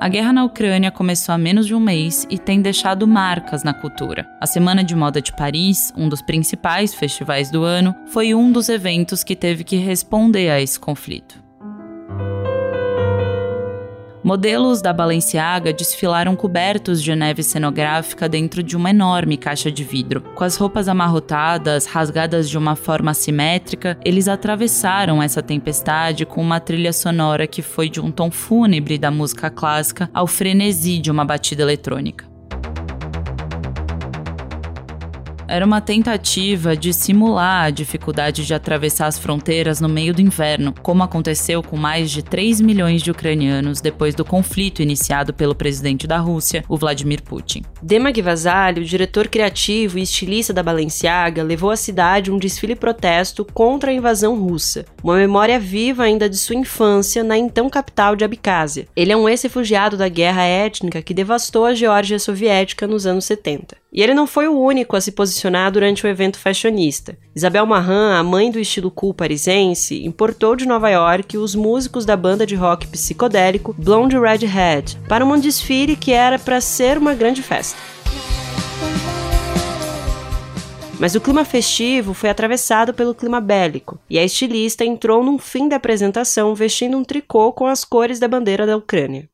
A guerra na Ucrânia começou há menos de um mês e tem deixado marcas na cultura. A Semana de Moda de Paris, um dos principais festivais do ano, foi um dos eventos que teve que responder a esse conflito. Modelos da Balenciaga desfilaram cobertos de neve cenográfica dentro de uma enorme caixa de vidro. Com as roupas amarrotadas, rasgadas de uma forma assimétrica, eles atravessaram essa tempestade com uma trilha sonora que foi de um tom fúnebre da música clássica ao frenesi de uma batida eletrônica. Era uma tentativa de simular a dificuldade de atravessar as fronteiras no meio do inverno, como aconteceu com mais de 3 milhões de ucranianos depois do conflito iniciado pelo presidente da Rússia, o Vladimir Putin. Demag Vasalli, o diretor criativo e estilista da Balenciaga, levou à cidade um desfile protesto contra a invasão russa, uma memória viva ainda de sua infância na então capital de Abkhazia. Ele é um ex-refugiado da guerra étnica que devastou a Geórgia soviética nos anos 70. E ele não foi o único a se posicionar durante o evento fashionista. Isabel Marran, a mãe do estilo cool parisense, importou de Nova York os músicos da banda de rock psicodélico Blonde Redhead para um desfile que era para ser uma grande festa. Mas o clima festivo foi atravessado pelo clima bélico, e a estilista entrou num fim da apresentação vestindo um tricô com as cores da bandeira da Ucrânia.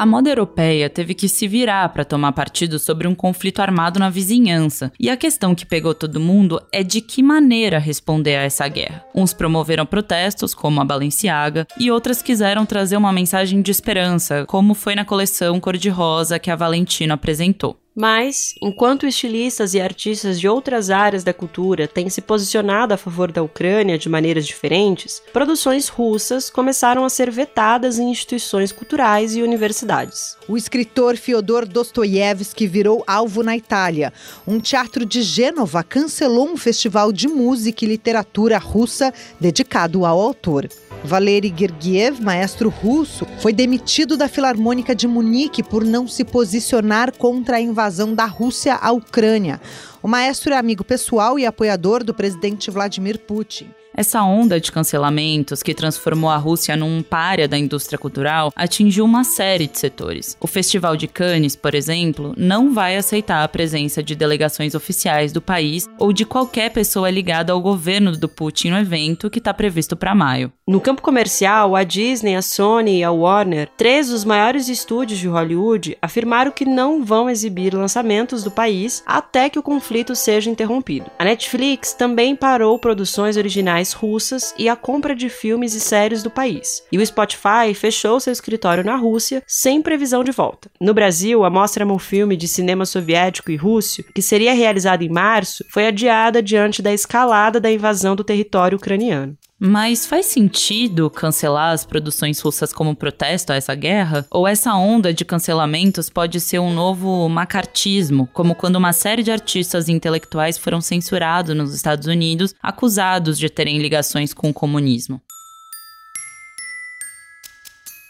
A moda europeia teve que se virar para tomar partido sobre um conflito armado na vizinhança, e a questão que pegou todo mundo é de que maneira responder a essa guerra. Uns promoveram protestos, como a Balenciaga, e outras quiseram trazer uma mensagem de esperança, como foi na coleção cor-de-rosa que a Valentino apresentou. Mas, enquanto estilistas e artistas de outras áreas da cultura têm se posicionado a favor da Ucrânia de maneiras diferentes, produções russas começaram a ser vetadas em instituições culturais e universidades. O escritor Fyodor Dostoiévski virou alvo na Itália. Um teatro de Gênova cancelou um festival de música e literatura russa dedicado ao autor. Valery Gergiev, maestro russo, foi demitido da Filarmônica de Munique por não se posicionar contra a invasão da Rússia à Ucrânia. O maestro é amigo pessoal e apoiador do presidente Vladimir Putin. Essa onda de cancelamentos que transformou a Rússia num párea da indústria cultural atingiu uma série de setores. O Festival de Cannes, por exemplo, não vai aceitar a presença de delegações oficiais do país ou de qualquer pessoa ligada ao governo do Putin no evento que está previsto para maio. No campo comercial, a Disney, a Sony e a Warner, três dos maiores estúdios de Hollywood, afirmaram que não vão exibir lançamentos do país até que o conflito seja interrompido. A Netflix também parou produções originais russas e a compra de filmes e séries do país. E o Spotify fechou seu escritório na Rússia sem previsão de volta. No Brasil, a Mostra Filme de Cinema Soviético e Rússio, que seria realizada em março, foi adiada diante da escalada da invasão do território ucraniano. Mas faz sentido cancelar as produções russas como protesto a essa guerra? Ou essa onda de cancelamentos pode ser um novo macartismo, como quando uma série de artistas intelectuais foram censurados nos Estados Unidos, acusados de terem ligações com o comunismo?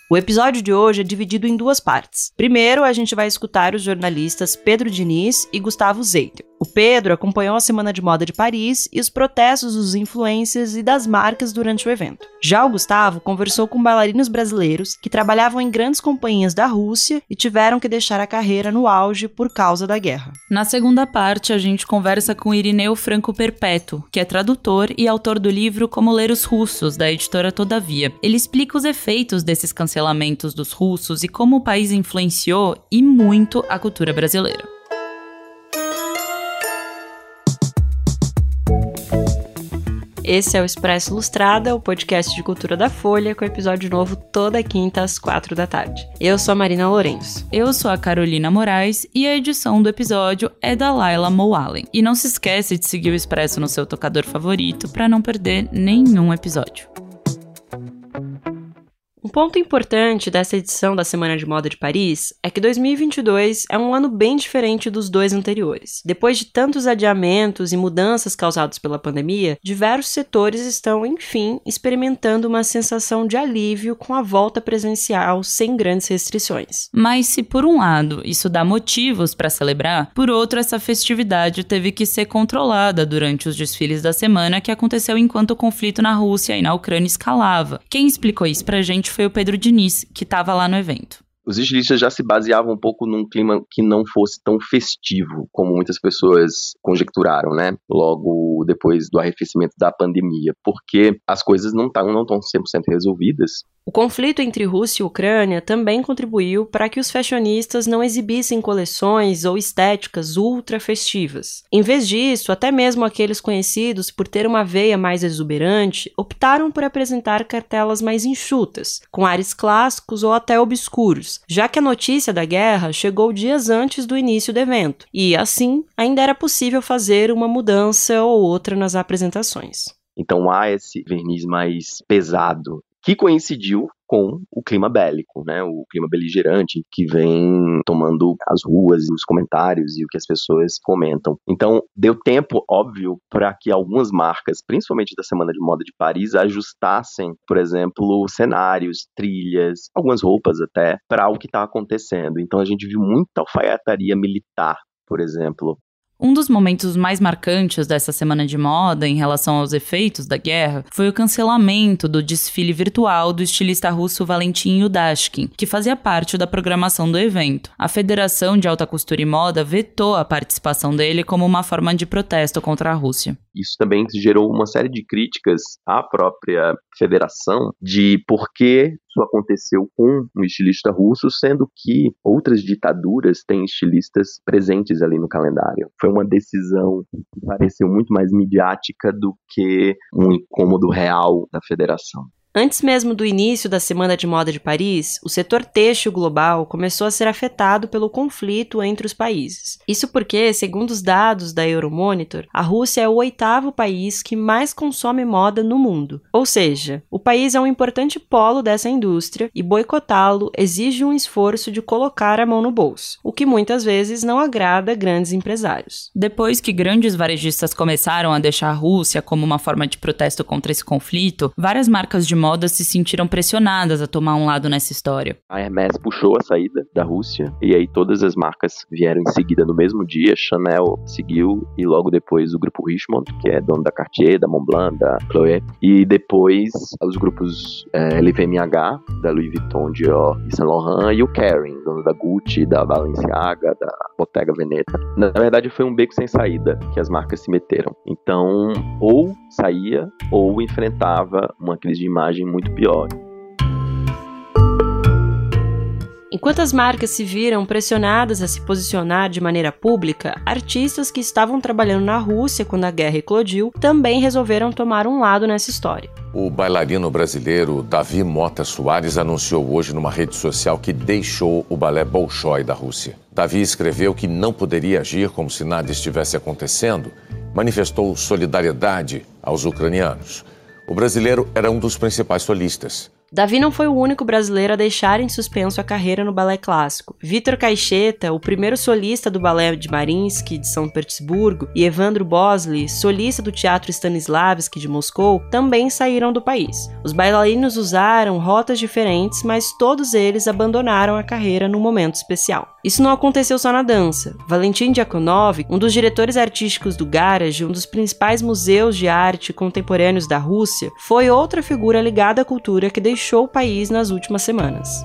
O episódio de hoje é dividido em duas partes. Primeiro, a gente vai escutar os jornalistas Pedro Diniz e Gustavo Zeitel. O Pedro acompanhou a Semana de Moda de Paris e os protestos dos influencers e das marcas durante o evento. Já o Gustavo conversou com bailarinos brasileiros que trabalhavam em grandes companhias da Rússia e tiveram que deixar a carreira no auge por causa da guerra. Na segunda parte, a gente conversa com Irineu Franco Perpétuo, que é tradutor e autor do livro Como Ler os Russos, da editora Todavia. Ele explica os efeitos desses cancelamentos dos russos e como o país influenciou e muito a cultura brasileira. Esse é o Expresso Ilustrada, o podcast de cultura da Folha, com episódio novo toda quinta às quatro da tarde. Eu sou a Marina Lourenço. Eu sou a Carolina Moraes e a edição do episódio é da Laila Moalen. E não se esquece de seguir o Expresso no seu tocador favorito para não perder nenhum episódio. Um ponto importante dessa edição da Semana de Moda de Paris é que 2022 é um ano bem diferente dos dois anteriores. Depois de tantos adiamentos e mudanças causados pela pandemia, diversos setores estão, enfim, experimentando uma sensação de alívio com a volta presencial sem grandes restrições. Mas se por um lado isso dá motivos para celebrar, por outro essa festividade teve que ser controlada durante os desfiles da semana que aconteceu enquanto o conflito na Rússia e na Ucrânia escalava. Quem explicou isso pra gente foi o Pedro Diniz, que estava lá no evento os estilistas já se baseavam um pouco num clima que não fosse tão festivo, como muitas pessoas conjecturaram, né? Logo depois do arrefecimento da pandemia, porque as coisas não estão não 100% resolvidas. O conflito entre Rússia e Ucrânia também contribuiu para que os fashionistas não exibissem coleções ou estéticas ultra festivas. Em vez disso, até mesmo aqueles conhecidos por ter uma veia mais exuberante optaram por apresentar cartelas mais enxutas, com ares clássicos ou até obscuros, já que a notícia da guerra chegou dias antes do início do evento, e assim ainda era possível fazer uma mudança ou outra nas apresentações. Então há esse verniz mais pesado que coincidiu com o clima bélico, né, o clima beligerante que vem tomando as ruas e os comentários e o que as pessoas comentam. Então, deu tempo, óbvio, para que algumas marcas, principalmente da Semana de Moda de Paris, ajustassem, por exemplo, cenários, trilhas, algumas roupas até, para o que está acontecendo. Então, a gente viu muita alfaiataria militar por exemplo, um dos momentos mais marcantes dessa semana de moda em relação aos efeitos da guerra foi o cancelamento do desfile virtual do estilista russo Valentin Yudashkin, que fazia parte da programação do evento. A Federação de Alta Costura e Moda vetou a participação dele como uma forma de protesto contra a Rússia. Isso também gerou uma série de críticas à própria federação de por que isso aconteceu com um estilista russo, sendo que outras ditaduras têm estilistas presentes ali no calendário. Foi uma decisão que pareceu muito mais midiática do que um incômodo real da federação. Antes mesmo do início da Semana de Moda de Paris, o setor têxtil global começou a ser afetado pelo conflito entre os países. Isso porque, segundo os dados da Euromonitor, a Rússia é o oitavo país que mais consome moda no mundo. Ou seja, o país é um importante polo dessa indústria e boicotá-lo exige um esforço de colocar a mão no bolso, o que muitas vezes não agrada grandes empresários. Depois que grandes varejistas começaram a deixar a Rússia como uma forma de protesto contra esse conflito, várias marcas de moda se sentiram pressionadas a tomar um lado nessa história. A Hermès puxou a saída da Rússia e aí todas as marcas vieram em seguida no mesmo dia. Chanel seguiu e logo depois o grupo Richemont, que é dono da Cartier, da Montblanc, da Chloé, e depois os grupos é, LVMH, da Louis Vuitton, Dior e Saint Laurent e o Kering, dono da Gucci, da Balenciaga, da Bottega Veneta. Na verdade foi um beco sem saída que as marcas se meteram. Então, ou saía ou enfrentava uma crise de imagem imagem muito pior. Enquanto as marcas se viram pressionadas a se posicionar de maneira pública, artistas que estavam trabalhando na Rússia quando a guerra eclodiu também resolveram tomar um lado nessa história. O bailarino brasileiro Davi Mota Soares anunciou hoje numa rede social que deixou o balé Bolshoi da Rússia. Davi escreveu que não poderia agir como se nada estivesse acontecendo, manifestou solidariedade aos ucranianos. O brasileiro era um dos principais solistas. Davi não foi o único brasileiro a deixar em suspenso a carreira no balé clássico. Vitor Caixeta, o primeiro solista do balé de Marinsky de São Petersburgo, e Evandro Bosley, solista do Teatro Stanislavski de Moscou, também saíram do país. Os bailarinos usaram rotas diferentes, mas todos eles abandonaram a carreira num momento especial. Isso não aconteceu só na dança. Valentin Diakonov, um dos diretores artísticos do Garage, um dos principais museus de arte contemporâneos da Rússia, foi outra figura ligada à cultura que deixou deixou o país nas últimas semanas.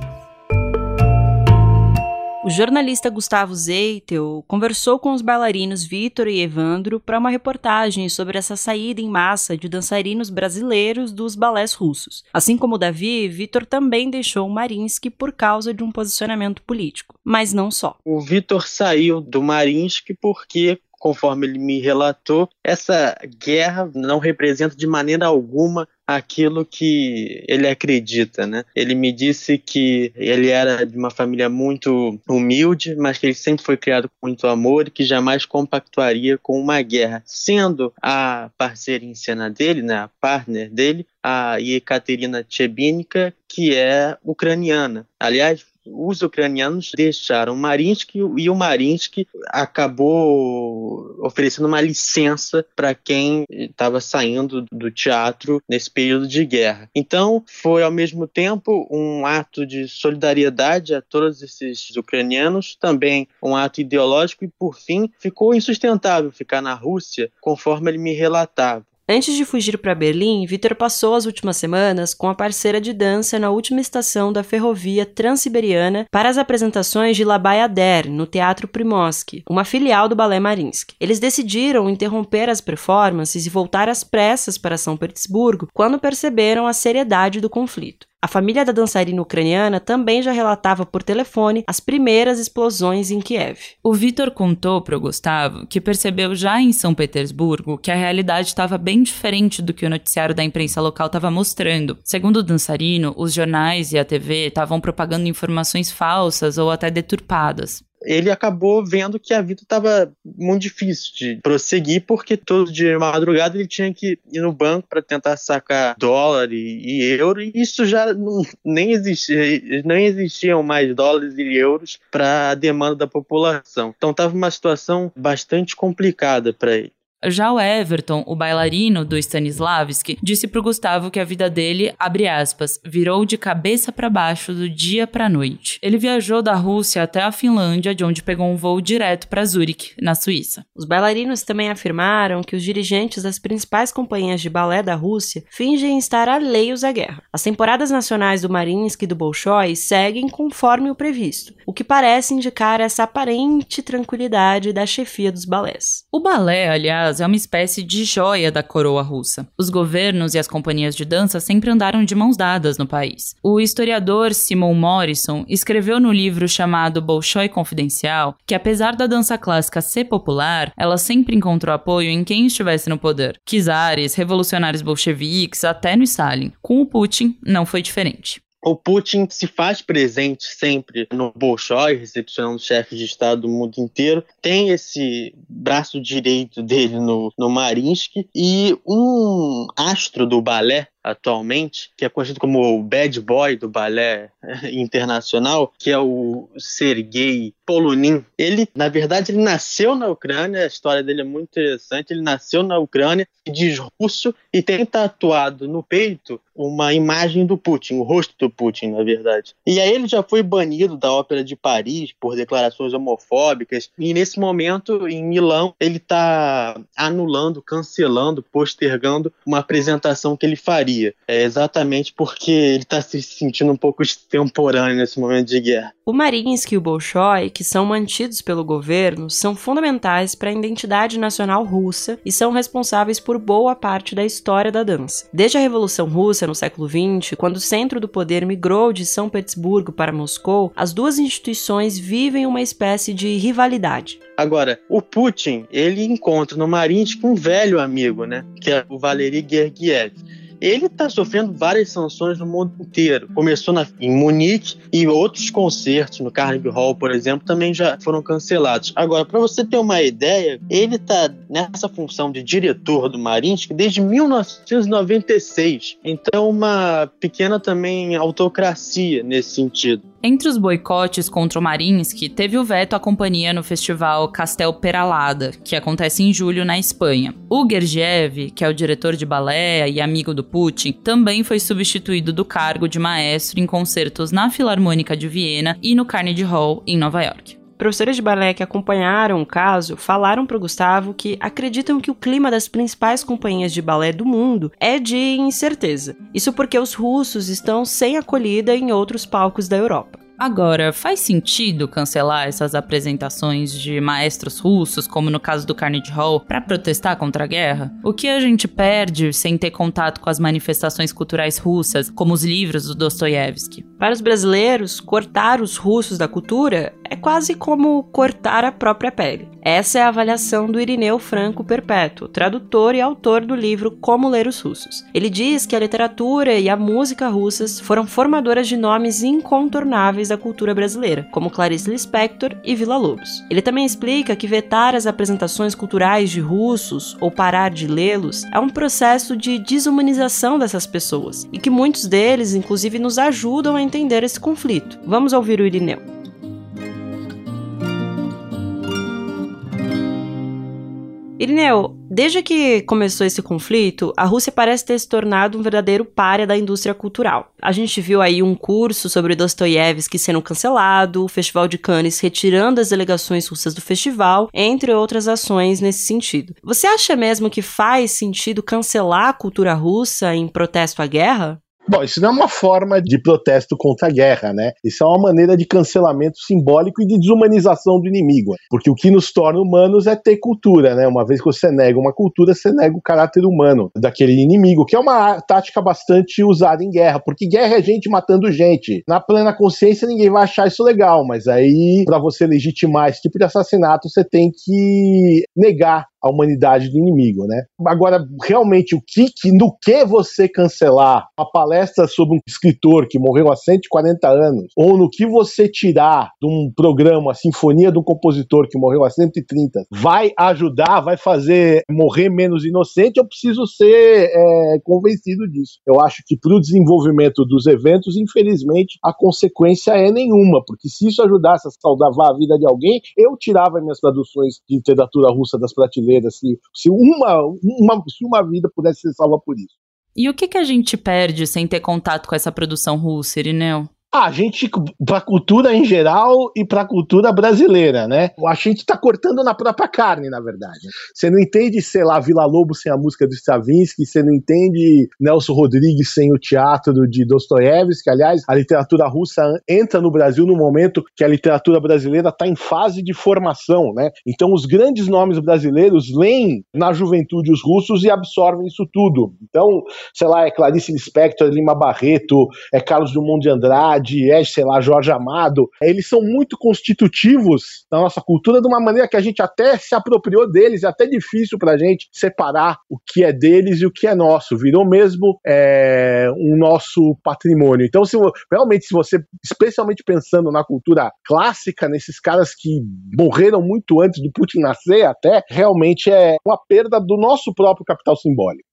O jornalista Gustavo Zeitel conversou com os bailarinos Vitor e Evandro para uma reportagem sobre essa saída em massa de dançarinos brasileiros dos balés russos. Assim como Davi, Vitor também deixou o Marinsky por causa de um posicionamento político, mas não só. O Vitor saiu do Marinsky porque conforme ele me relatou, essa guerra não representa de maneira alguma aquilo que ele acredita, né? Ele me disse que ele era de uma família muito humilde, mas que ele sempre foi criado com muito amor e que jamais compactuaria com uma guerra. Sendo a parceira em cena dele, né, a partner dele, a Yekaterina Tchebinika, que é ucraniana. Aliás, os ucranianos deixaram Marinsky e o Marinsky acabou oferecendo uma licença para quem estava saindo do teatro nesse período de guerra. Então, foi ao mesmo tempo um ato de solidariedade a todos esses ucranianos, também um ato ideológico e, por fim, ficou insustentável ficar na Rússia, conforme ele me relatava Antes de fugir para Berlim, Vitor passou as últimas semanas com a parceira de dança na última estação da ferrovia Transiberiana para as apresentações de La Bayadère, no Teatro Primorsky, uma filial do Balé Marinsky. Eles decidiram interromper as performances e voltar às pressas para São Petersburgo quando perceberam a seriedade do conflito. A família da dançarina ucraniana também já relatava por telefone as primeiras explosões em Kiev. O Vitor contou para o Gustavo que percebeu já em São Petersburgo que a realidade estava bem diferente do que o noticiário da imprensa local estava mostrando. Segundo o dançarino, os jornais e a TV estavam propagando informações falsas ou até deturpadas ele acabou vendo que a vida estava muito difícil de prosseguir, porque todo dia de madrugada ele tinha que ir no banco para tentar sacar dólar e, e, euro, e isso já não, nem existia, nem existiam mais dólares e euros para a demanda da população. Então estava uma situação bastante complicada para ele. Já o Everton, o bailarino do Stanislavski, disse pro Gustavo que a vida dele, abre aspas, virou de cabeça para baixo do dia para noite. Ele viajou da Rússia até a Finlândia, de onde pegou um voo direto para Zurique, na Suíça. Os bailarinos também afirmaram que os dirigentes das principais companhias de balé da Rússia fingem estar alheios à guerra. As temporadas nacionais do Mariinsky e do Bolshoi seguem conforme o previsto, o que parece indicar essa aparente tranquilidade da chefia dos balés. O balé, aliás, é uma espécie de joia da coroa russa. Os governos e as companhias de dança sempre andaram de mãos dadas no país. O historiador Simon Morrison escreveu no livro chamado Bolshoi Confidencial que, apesar da dança clássica ser popular, ela sempre encontrou apoio em quem estivesse no poder. Czares, revolucionários bolcheviques, até no Stalin. Com o Putin, não foi diferente o Putin se faz presente sempre no Bolshoi, recepcionando chefes de Estado do mundo inteiro. Tem esse braço direito dele no, no Marinsky e um astro do balé atualmente, que é conhecido como o bad boy do balé internacional, que é o Sergei Polunin. Ele, na verdade, ele nasceu na Ucrânia, a história dele é muito interessante. Ele nasceu na Ucrânia, diz russo e tem tatuado no peito uma imagem do Putin, o rosto do Putin, na verdade. E aí ele já foi banido da Ópera de Paris por declarações homofóbicas. E nesse momento, em Milão, ele está anulando, cancelando, postergando uma apresentação que ele faria. É exatamente porque ele está se sentindo um pouco extemporâneo nesse momento de guerra. O Mariinsky e o Bolshoi, que são mantidos pelo governo, são fundamentais para a identidade nacional russa e são responsáveis por boa parte da história da dança. Desde a Revolução Russa, no século XX, quando o centro do poder migrou de São Petersburgo para Moscou, as duas instituições vivem uma espécie de rivalidade. Agora, o Putin, ele encontra no Mariinsky um velho amigo, né, que é o Valery Gergiev ele está sofrendo várias sanções no mundo inteiro. Começou na, em Munique e outros concertos no Carnegie Hall, por exemplo, também já foram cancelados. Agora, para você ter uma ideia, ele está nessa função de diretor do Marinsky desde 1996. Então, uma pequena também autocracia nesse sentido. Entre os boicotes contra o Marinsky, teve o veto à companhia no festival Castel Peralada, que acontece em julho na Espanha. O Gergiev, que é o diretor de balé e amigo do Putin, também foi substituído do cargo de maestro em concertos na Filarmônica de Viena e no Carnegie Hall, em Nova York. Professores de balé que acompanharam o caso falaram para Gustavo que acreditam que o clima das principais companhias de balé do mundo é de incerteza. Isso porque os russos estão sem acolhida em outros palcos da Europa. Agora, faz sentido cancelar essas apresentações de maestros russos, como no caso do Carnegie Hall, para protestar contra a guerra? O que a gente perde sem ter contato com as manifestações culturais russas, como os livros do Dostoiévski? Para os brasileiros, cortar os russos da cultura é quase como cortar a própria pele. Essa é a avaliação do Irineu Franco Perpétuo, tradutor e autor do livro Como Ler os Russos. Ele diz que a literatura e a música russas foram formadoras de nomes incontornáveis da cultura brasileira, como Clarice Lispector e Vila Lobos. Ele também explica que vetar as apresentações culturais de russos ou parar de lê-los é um processo de desumanização dessas pessoas e que muitos deles, inclusive, nos ajudam a entender esse conflito. Vamos ouvir o Irineu. Irineu, Desde que começou esse conflito, a Rússia parece ter se tornado um verdadeiro párea da indústria cultural. A gente viu aí um curso sobre Dostoiévski sendo cancelado, o Festival de Cannes retirando as delegações russas do festival, entre outras ações nesse sentido. Você acha mesmo que faz sentido cancelar a cultura russa em protesto à guerra? Bom, isso não é uma forma de protesto contra a guerra, né? Isso é uma maneira de cancelamento simbólico e de desumanização do inimigo. Porque o que nos torna humanos é ter cultura, né? Uma vez que você nega uma cultura, você nega o caráter humano daquele inimigo, que é uma tática bastante usada em guerra, porque guerra é gente matando gente. Na plena consciência, ninguém vai achar isso legal, mas aí, para você legitimar esse tipo de assassinato, você tem que negar a humanidade do inimigo, né? Agora, realmente, o que, no que você cancelar a palestra sobre um escritor que morreu há 140 anos, ou no que você tirar de um programa, a sinfonia de um compositor que morreu há 130, vai ajudar, vai fazer morrer menos inocente, eu preciso ser é, convencido disso. Eu acho que para o desenvolvimento dos eventos, infelizmente, a consequência é nenhuma, porque se isso ajudasse a salvar a vida de alguém, eu tirava minhas traduções de literatura russa das prateleiras se, se, uma, uma, se uma vida pudesse ser salva por isso. E o que, que a gente perde sem ter contato com essa produção russa, Irineu? A gente, para a cultura em geral e para a cultura brasileira, né? A gente está cortando na própria carne, na verdade. Você não entende, sei lá, Vila Lobo sem a música do Stravinsky, você não entende Nelson Rodrigues sem o teatro de Dostoiévski. Aliás, a literatura russa entra no Brasil no momento que a literatura brasileira está em fase de formação, né? Então, os grandes nomes brasileiros leem na juventude os russos e absorvem isso tudo. Então, sei lá, é Clarice Lispector, Lima Barreto, é Carlos Drummond de Andrade, Dias, sei lá, Jorge Amado, eles são muito constitutivos da nossa cultura de uma maneira que a gente até se apropriou deles, é até difícil pra gente separar o que é deles e o que é nosso, virou mesmo é, um nosso patrimônio. Então, se, realmente, se você, especialmente pensando na cultura clássica, nesses caras que morreram muito antes do Putin nascer até, realmente é uma perda do nosso próprio capital simbólico.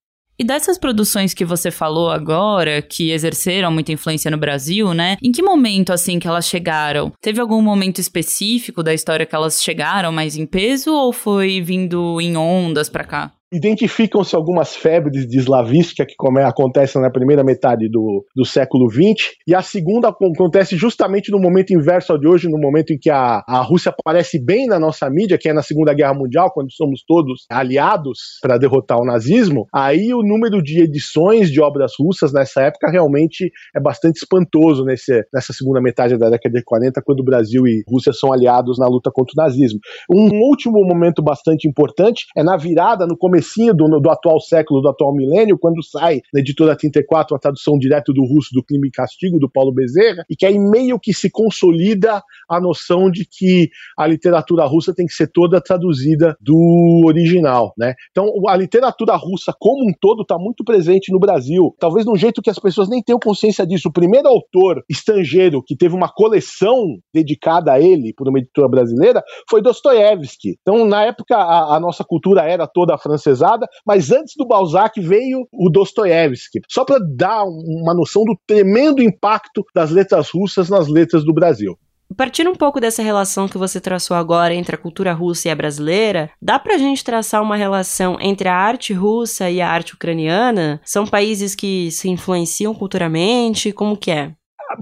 E dessas produções que você falou agora, que exerceram muita influência no Brasil, né? Em que momento, assim, que elas chegaram? Teve algum momento específico da história que elas chegaram mais em peso ou foi vindo em ondas para cá? Identificam-se algumas febres de slavística que acontecem na primeira metade do, do século XX, e a segunda acontece justamente no momento inverso ao de hoje, no momento em que a, a Rússia aparece bem na nossa mídia, que é na Segunda Guerra Mundial, quando somos todos aliados para derrotar o nazismo. Aí o número de edições de obras russas nessa época realmente é bastante espantoso nesse, nessa segunda metade da década de 40, quando o Brasil e Rússia são aliados na luta contra o nazismo. Um último momento bastante importante é na virada, no começo comecinho do, do atual século, do atual milênio, quando sai na editora 34 a tradução direto do russo do Crime e Castigo, do Paulo Bezerra, e que aí meio que se consolida a noção de que a literatura russa tem que ser toda traduzida do original, né? Então, a literatura russa como um todo está muito presente no Brasil, talvez de um jeito que as pessoas nem tenham consciência disso. O primeiro autor estrangeiro que teve uma coleção dedicada a ele por uma editora brasileira foi Dostoiévski. Então, na época, a, a nossa cultura era toda francesa francesada, mas antes do Balzac veio o Dostoiévski, só para dar uma noção do tremendo impacto das letras russas nas letras do Brasil. Partindo um pouco dessa relação que você traçou agora entre a cultura russa e a brasileira, dá pra gente traçar uma relação entre a arte russa e a arte ucraniana? São países que se influenciam culturalmente? Como que é?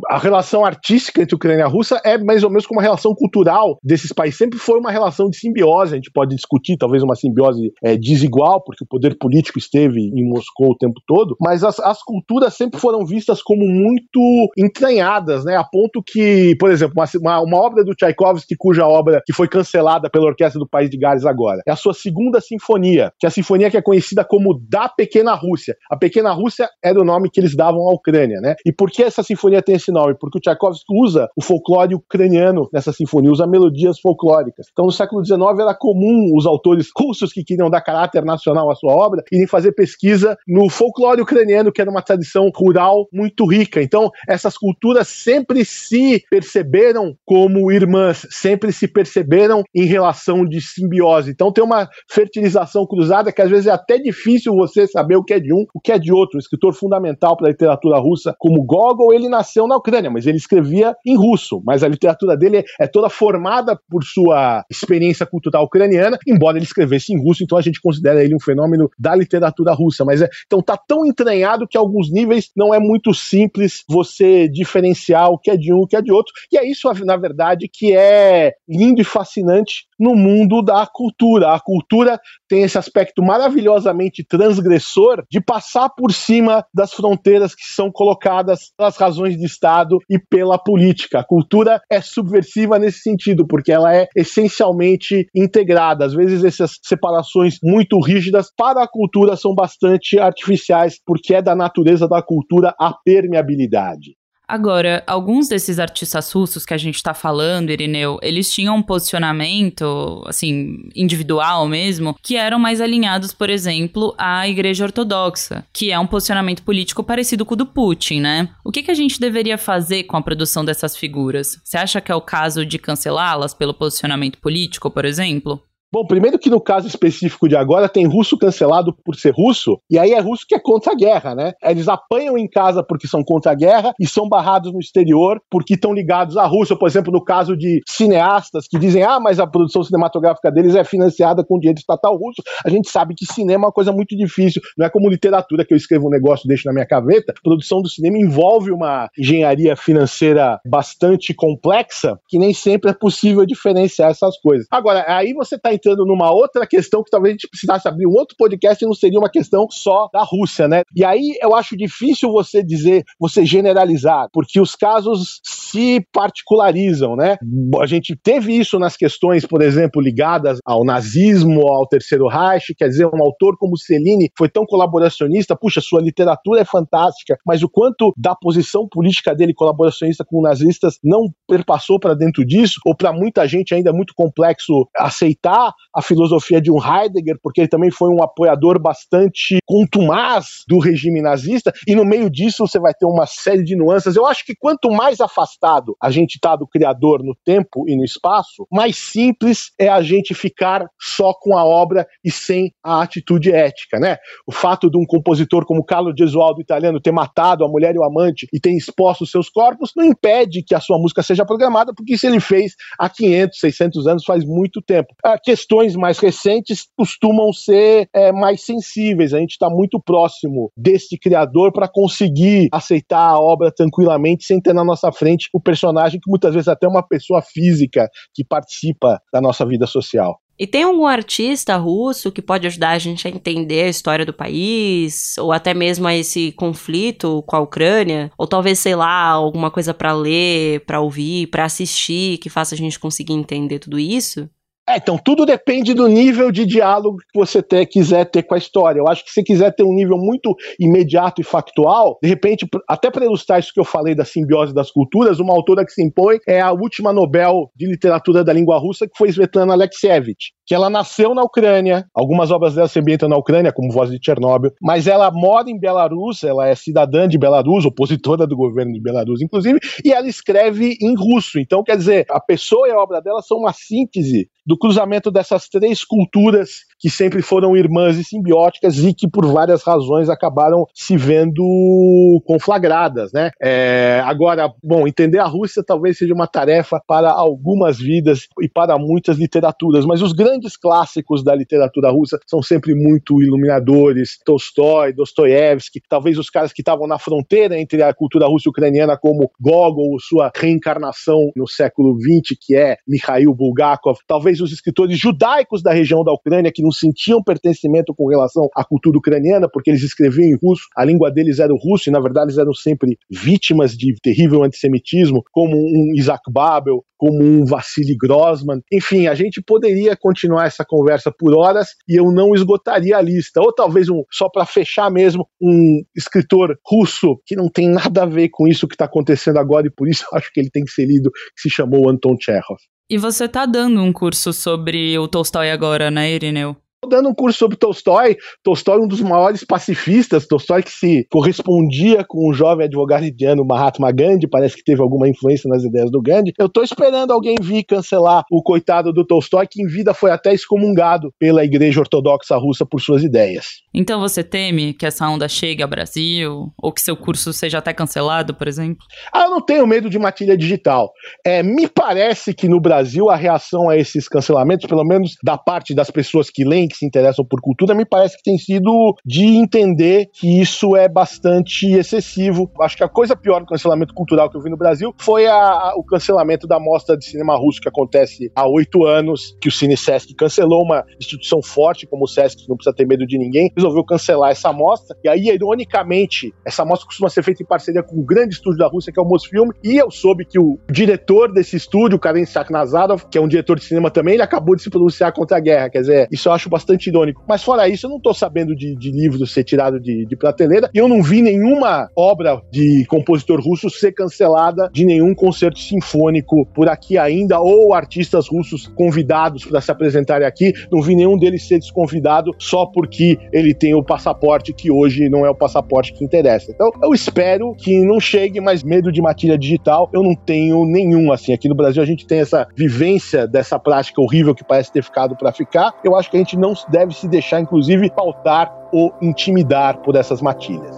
A relação artística entre Ucrânia e a Rússia é mais ou menos como uma relação cultural desses países. Sempre foi uma relação de simbiose. A gente pode discutir, talvez, uma simbiose é, desigual, porque o poder político esteve em Moscou o tempo todo, mas as, as culturas sempre foram vistas como muito entranhadas, né? A ponto que, por exemplo, uma, uma obra do Tchaikovsky, cuja obra que foi cancelada pela Orquestra do País de Gales agora, é a sua segunda sinfonia, que é a sinfonia que é conhecida como Da Pequena Rússia. A Pequena Rússia era o nome que eles davam à Ucrânia, né? E por que essa sinfonia tem esse nome, porque o Tchaikovsky usa o folclore ucraniano nessa sinfonia, usa melodias folclóricas. Então, no século XIX era comum os autores russos que queriam dar caráter nacional à sua obra irem fazer pesquisa no folclore ucraniano, que era uma tradição rural muito rica. Então, essas culturas sempre se perceberam como irmãs, sempre se perceberam em relação de simbiose. Então, tem uma fertilização cruzada que às vezes é até difícil você saber o que é de um, o que é de outro. O escritor fundamental para a literatura russa, como Gogol, ele nasceu na Ucrânia, mas ele escrevia em russo. Mas a literatura dele é toda formada por sua experiência cultural ucraniana, embora ele escrevesse em russo, então a gente considera ele um fenômeno da literatura russa. Mas é, então tá tão entranhado que a alguns níveis não é muito simples você diferenciar o que é de um e o que é de outro. E é isso, na verdade, que é lindo e fascinante no mundo da cultura. A cultura tem esse aspecto maravilhosamente transgressor de passar por cima das fronteiras que são colocadas pelas razões de Estado e pela política. A cultura é subversiva nesse sentido, porque ela é essencialmente integrada. Às vezes, essas separações muito rígidas para a cultura são bastante artificiais, porque é da natureza da cultura a permeabilidade. Agora, alguns desses artistas russos que a gente está falando, Irineu, eles tinham um posicionamento, assim, individual mesmo, que eram mais alinhados, por exemplo, à Igreja Ortodoxa, que é um posicionamento político parecido com o do Putin, né? O que, que a gente deveria fazer com a produção dessas figuras? Você acha que é o caso de cancelá-las pelo posicionamento político, por exemplo? Bom, primeiro que no caso específico de agora tem russo cancelado por ser russo, e aí é russo que é contra a guerra, né? Eles apanham em casa porque são contra a guerra e são barrados no exterior porque estão ligados à Rússia. Por exemplo, no caso de cineastas que dizem, ah, mas a produção cinematográfica deles é financiada com dinheiro estatal russo. A gente sabe que cinema é uma coisa muito difícil, não é como literatura que eu escrevo um negócio e deixo na minha gaveta. A produção do cinema envolve uma engenharia financeira bastante complexa que nem sempre é possível diferenciar essas coisas. Agora, aí você está entrando numa outra questão que talvez a gente precisasse abrir um outro podcast e não seria uma questão só da Rússia, né? E aí eu acho difícil você dizer, você generalizar, porque os casos se particularizam, né? A gente teve isso nas questões, por exemplo, ligadas ao nazismo, ao Terceiro Reich, quer dizer, um autor como Cellini foi tão colaboracionista, puxa, sua literatura é fantástica, mas o quanto da posição política dele colaboracionista com nazistas não perpassou para dentro disso, ou para muita gente ainda é muito complexo aceitar, a filosofia de um Heidegger, porque ele também foi um apoiador bastante contumaz do regime nazista, e no meio disso você vai ter uma série de nuances. Eu acho que quanto mais afastado a gente está do Criador no tempo e no espaço, mais simples é a gente ficar só com a obra e sem a atitude ética, né? O fato de um compositor como Carlo Gesualdo italiano ter matado a mulher e o amante e ter exposto seus corpos não impede que a sua música seja programada, porque isso ele fez há 500, 600 anos, faz muito tempo. A questões mais recentes costumam ser é, mais sensíveis. A gente está muito próximo desse criador para conseguir aceitar a obra tranquilamente, sem ter na nossa frente o personagem que muitas vezes até uma pessoa física que participa da nossa vida social. E tem algum artista russo que pode ajudar a gente a entender a história do país, ou até mesmo a esse conflito com a Ucrânia, ou talvez, sei lá, alguma coisa para ler, para ouvir, para assistir, que faça a gente conseguir entender tudo isso? É, então tudo depende do nível de diálogo que você ter, quiser ter com a história. Eu acho que se quiser ter um nível muito imediato e factual, de repente, até para ilustrar isso que eu falei da simbiose das culturas, uma autora que se impõe é a última Nobel de literatura da língua russa, que foi Svetlana Alexievich que ela nasceu na Ucrânia, algumas obras dela se ambientam na Ucrânia, como Voz de Chernobyl, mas ela mora em Belarus, ela é cidadã de Belarus, opositora do governo de Belarus, inclusive, e ela escreve em russo. Então, quer dizer, a pessoa e a obra dela são uma síntese do cruzamento dessas três culturas que sempre foram irmãs e simbióticas e que por várias razões acabaram se vendo conflagradas, né? É, agora, bom, entender a Rússia talvez seja uma tarefa para algumas vidas e para muitas literaturas, mas os grandes clássicos da literatura russa são sempre muito iluminadores, Tolstói, Dostoiévski, talvez os caras que estavam na fronteira entre a cultura russa e ucraniana como Gogol, sua reencarnação no século XX, que é Mikhail Bulgakov, talvez os escritores judaicos da região da Ucrânia que não sentiam pertencimento com relação à cultura ucraniana, porque eles escreviam em russo, a língua deles era o russo, e na verdade eles eram sempre vítimas de terrível antissemitismo, como um Isaac Babel, como um Vassili Grossman. Enfim, a gente poderia continuar essa conversa por horas e eu não esgotaria a lista. Ou talvez um, só para fechar mesmo, um escritor russo que não tem nada a ver com isso que está acontecendo agora e por isso eu acho que ele tem que ser lido, que se chamou Anton Chekhov. E você tá dando um curso sobre o Tolstói agora, né, Irineu? Dando um curso sobre Tolstói, Tolstói um dos maiores pacifistas, Tolstói que se correspondia com o jovem advogado indiano Mahatma Gandhi, parece que teve alguma influência nas ideias do Gandhi. Eu tô esperando alguém vir cancelar o coitado do Tolstói, que em vida foi até excomungado pela Igreja Ortodoxa Russa por suas ideias. Então você teme que essa onda chegue ao Brasil? Ou que seu curso seja até cancelado, por exemplo? Ah, eu não tenho medo de matilha digital. É, me parece que no Brasil a reação a esses cancelamentos, pelo menos da parte das pessoas que leem, que se interessam por cultura, me parece que tem sido de entender que isso é bastante excessivo. Acho que a coisa pior do cancelamento cultural que eu vi no Brasil foi a, a, o cancelamento da mostra de cinema russo que acontece há oito anos, que o Cine Sesc cancelou uma instituição forte como o Sesc, que não precisa ter medo de ninguém, resolveu cancelar essa mostra. E aí, ironicamente, essa mostra costuma ser feita em parceria com um grande estúdio da Rússia, que é o Mosfilm, e eu soube que o diretor desse estúdio, o Karen Saknazarov, que é um diretor de cinema também, ele acabou de se pronunciar contra a guerra. Quer dizer, isso eu acho bastante irônico. Mas fora isso, eu não tô sabendo de, de livros ser tirado de, de prateleira, e eu não vi nenhuma obra de compositor russo ser cancelada de nenhum concerto sinfônico por aqui ainda, ou artistas russos convidados para se apresentarem aqui. Não vi nenhum deles ser desconvidado só porque ele tem o passaporte que hoje não é o passaporte que interessa. Então, eu espero que não chegue mais medo de matilha digital. Eu não tenho nenhum assim. Aqui no Brasil a gente tem essa vivência dessa prática horrível que parece ter ficado para ficar. Eu acho que a gente não deve se deixar, inclusive, pautar ou intimidar por essas matilhas.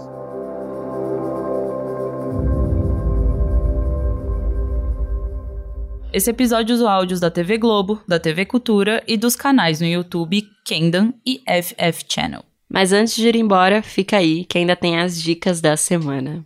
Esse episódio usou áudios da TV Globo, da TV Cultura e dos canais no YouTube Kendam e FF Channel. Mas antes de ir embora, fica aí que ainda tem as dicas da semana.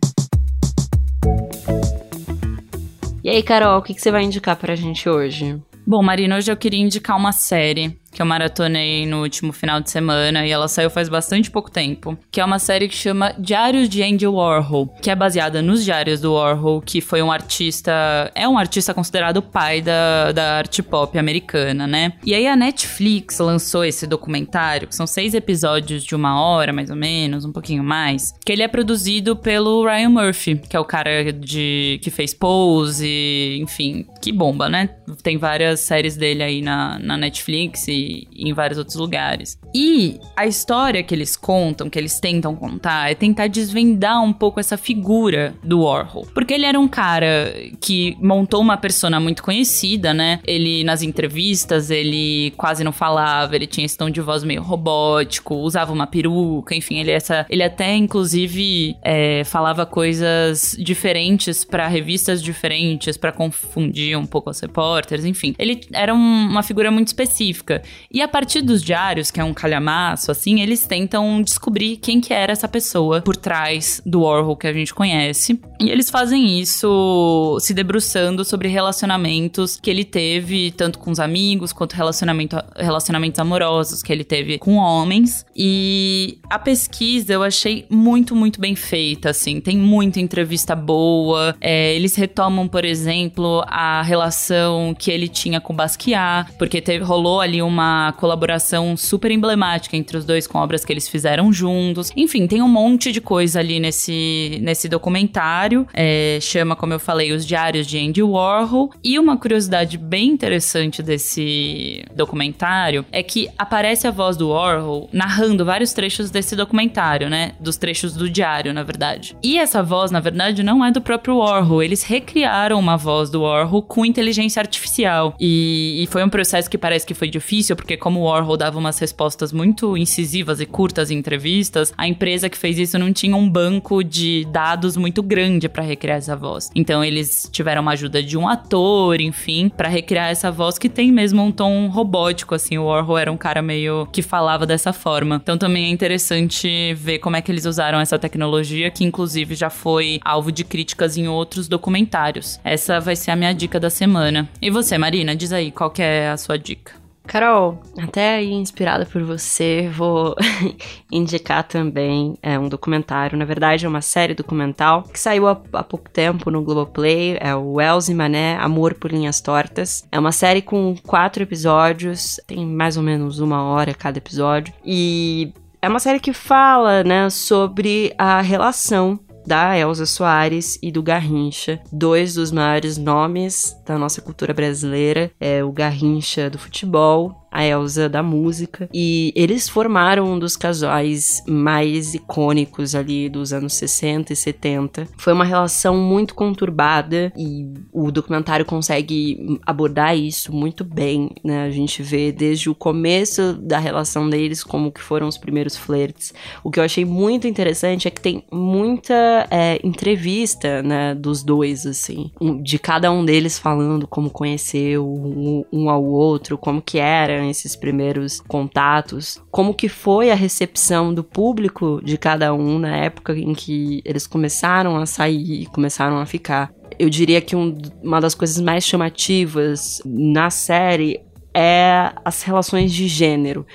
E aí, Carol, o que, que você vai indicar pra gente hoje? Bom, Marina, hoje eu queria indicar uma série que eu maratonei no último final de semana e ela saiu faz bastante pouco tempo, que é uma série que chama Diários de Andy Warhol, que é baseada nos diários do Warhol, que foi um artista, é um artista considerado o pai da, da arte pop americana, né? E aí a Netflix lançou esse documentário, que são seis episódios de uma hora, mais ou menos, um pouquinho mais, que ele é produzido pelo Ryan Murphy, que é o cara de que fez Pose, enfim, que bomba, né? Tem várias séries dele aí na, na Netflix e em vários outros lugares. E a história que eles contam, que eles tentam contar, é tentar desvendar um pouco essa figura do Warhol. Porque ele era um cara que montou uma persona muito conhecida, né? Ele, nas entrevistas, ele quase não falava, ele tinha esse tom de voz meio robótico, usava uma peruca, enfim, ele, essa, ele até, inclusive, é, falava coisas diferentes para revistas diferentes, para confundir um pouco os repórteres, enfim. Ele era um, uma figura muito específica. E a partir dos diários, que é um calhamaço, assim, eles tentam descobrir quem que era essa pessoa por trás do Warhol que a gente conhece. E eles fazem isso se debruçando sobre relacionamentos que ele teve, tanto com os amigos, quanto relacionamento, relacionamentos amorosos que ele teve com homens. E a pesquisa eu achei muito, muito bem feita, assim. Tem muita entrevista boa. É, eles retomam, por exemplo, a relação que ele tinha com Basquiat, porque teve, rolou ali uma colaboração super emblemática entre os dois com obras que eles fizeram juntos. Enfim, tem um monte de coisa ali nesse, nesse documentário. É, chama, como eu falei, Os Diários de Andy Warhol. E uma curiosidade bem interessante desse documentário é que aparece a voz do Warhol narrando vários trechos desse documentário, né? Dos trechos do diário, na verdade. E essa voz, na verdade, não é do próprio Warhol. Eles recriaram uma voz do Warhol com inteligência artificial. E, e foi um processo que parece que foi difícil, porque como o Warhol dava umas respostas muito incisivas e curtas em entrevistas, a empresa que fez isso não tinha um banco de dados muito grande para recriar essa voz. Então eles tiveram uma ajuda de um ator, enfim, para recriar essa voz que tem mesmo um tom robótico, assim. O Warhol era um cara meio que falava dessa forma. Então também é interessante ver como é que eles usaram essa tecnologia, que inclusive já foi alvo de críticas em outros documentários. Essa vai ser a minha dica da semana. E você, Marina, diz aí qual é a sua dica. Carol, até aí inspirada por você, vou indicar também é, um documentário. Na verdade, é uma série documental que saiu há, há pouco tempo no Globoplay. É o Wells e Mané, Amor por Linhas Tortas. É uma série com quatro episódios, tem mais ou menos uma hora cada episódio. E é uma série que fala, né, sobre a relação da Elza Soares e do Garrincha, dois dos maiores nomes da nossa cultura brasileira, é o Garrincha do futebol a Elsa da música. E eles formaram um dos casais mais icônicos ali dos anos 60 e 70. Foi uma relação muito conturbada e o documentário consegue abordar isso muito bem, né? A gente vê desde o começo da relação deles como que foram os primeiros flertes. O que eu achei muito interessante é que tem muita é, entrevista, né, dos dois, assim, de cada um deles falando como conheceu um, um ao outro, como que eram esses primeiros contatos, como que foi a recepção do público de cada um na época em que eles começaram a sair, começaram a ficar. Eu diria que um, uma das coisas mais chamativas na série é as relações de gênero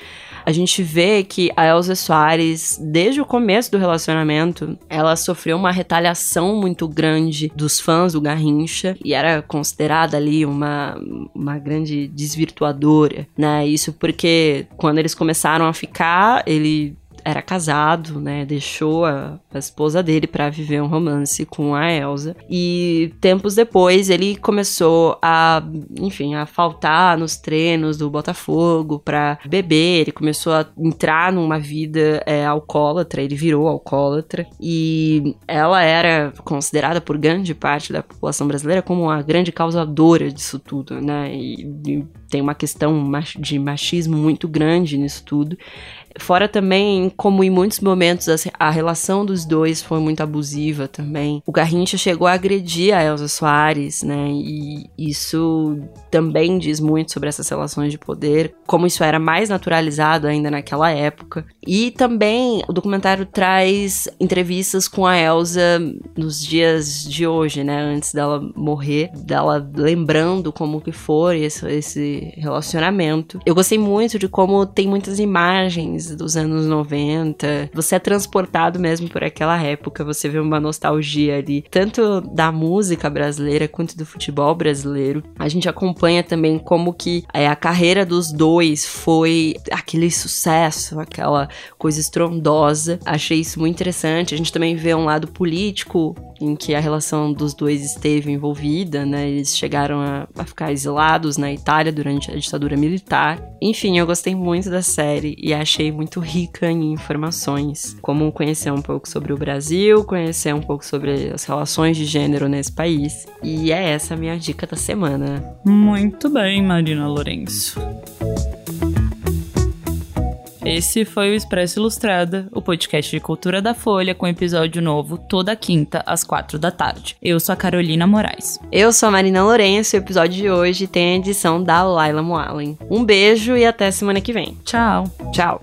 a gente vê que a Elza Soares, desde o começo do relacionamento, ela sofreu uma retaliação muito grande dos fãs do Garrincha e era considerada ali uma, uma grande desvirtuadora, né? Isso porque quando eles começaram a ficar, ele era casado, né? Deixou a, a esposa dele para viver um romance com a Elsa. E tempos depois ele começou a, enfim, a faltar nos treinos do Botafogo para beber. Ele começou a entrar numa vida é, alcoólatra. Ele virou alcoólatra e ela era considerada por grande parte da população brasileira como a grande causadora disso tudo, né? E, e tem uma questão de machismo muito grande nisso tudo. Fora também, como em muitos momentos a relação dos dois foi muito abusiva também. O Garrincha chegou a agredir a Elsa Soares, né? E isso também diz muito sobre essas relações de poder, como isso era mais naturalizado ainda naquela época. E também o documentário traz entrevistas com a Elsa nos dias de hoje, né? Antes dela morrer, dela lembrando como que foi esse, esse relacionamento. Eu gostei muito de como tem muitas imagens dos anos 90. Você é transportado mesmo por aquela época, você vê uma nostalgia ali, tanto da música brasileira quanto do futebol brasileiro. A gente acompanha também como que é, a carreira dos dois foi aquele sucesso, aquela coisa estrondosa. Achei isso muito interessante. A gente também vê um lado político em que a relação dos dois esteve envolvida, né? Eles chegaram a, a, ficar exilados na Itália durante a ditadura militar. Enfim, eu gostei muito da série e achei muito rica em informações, como conhecer um pouco sobre o Brasil, conhecer um pouco sobre as relações de gênero nesse país. E é essa a minha dica da semana. Muito bem, Marina Lourenço. Esse foi o Expresso Ilustrada, o podcast de cultura da Folha, com episódio novo toda quinta, às quatro da tarde. Eu sou a Carolina Moraes. Eu sou a Marina Lourenço e o episódio de hoje tem a edição da Laila Moalen. Um beijo e até semana que vem. Tchau. Tchau.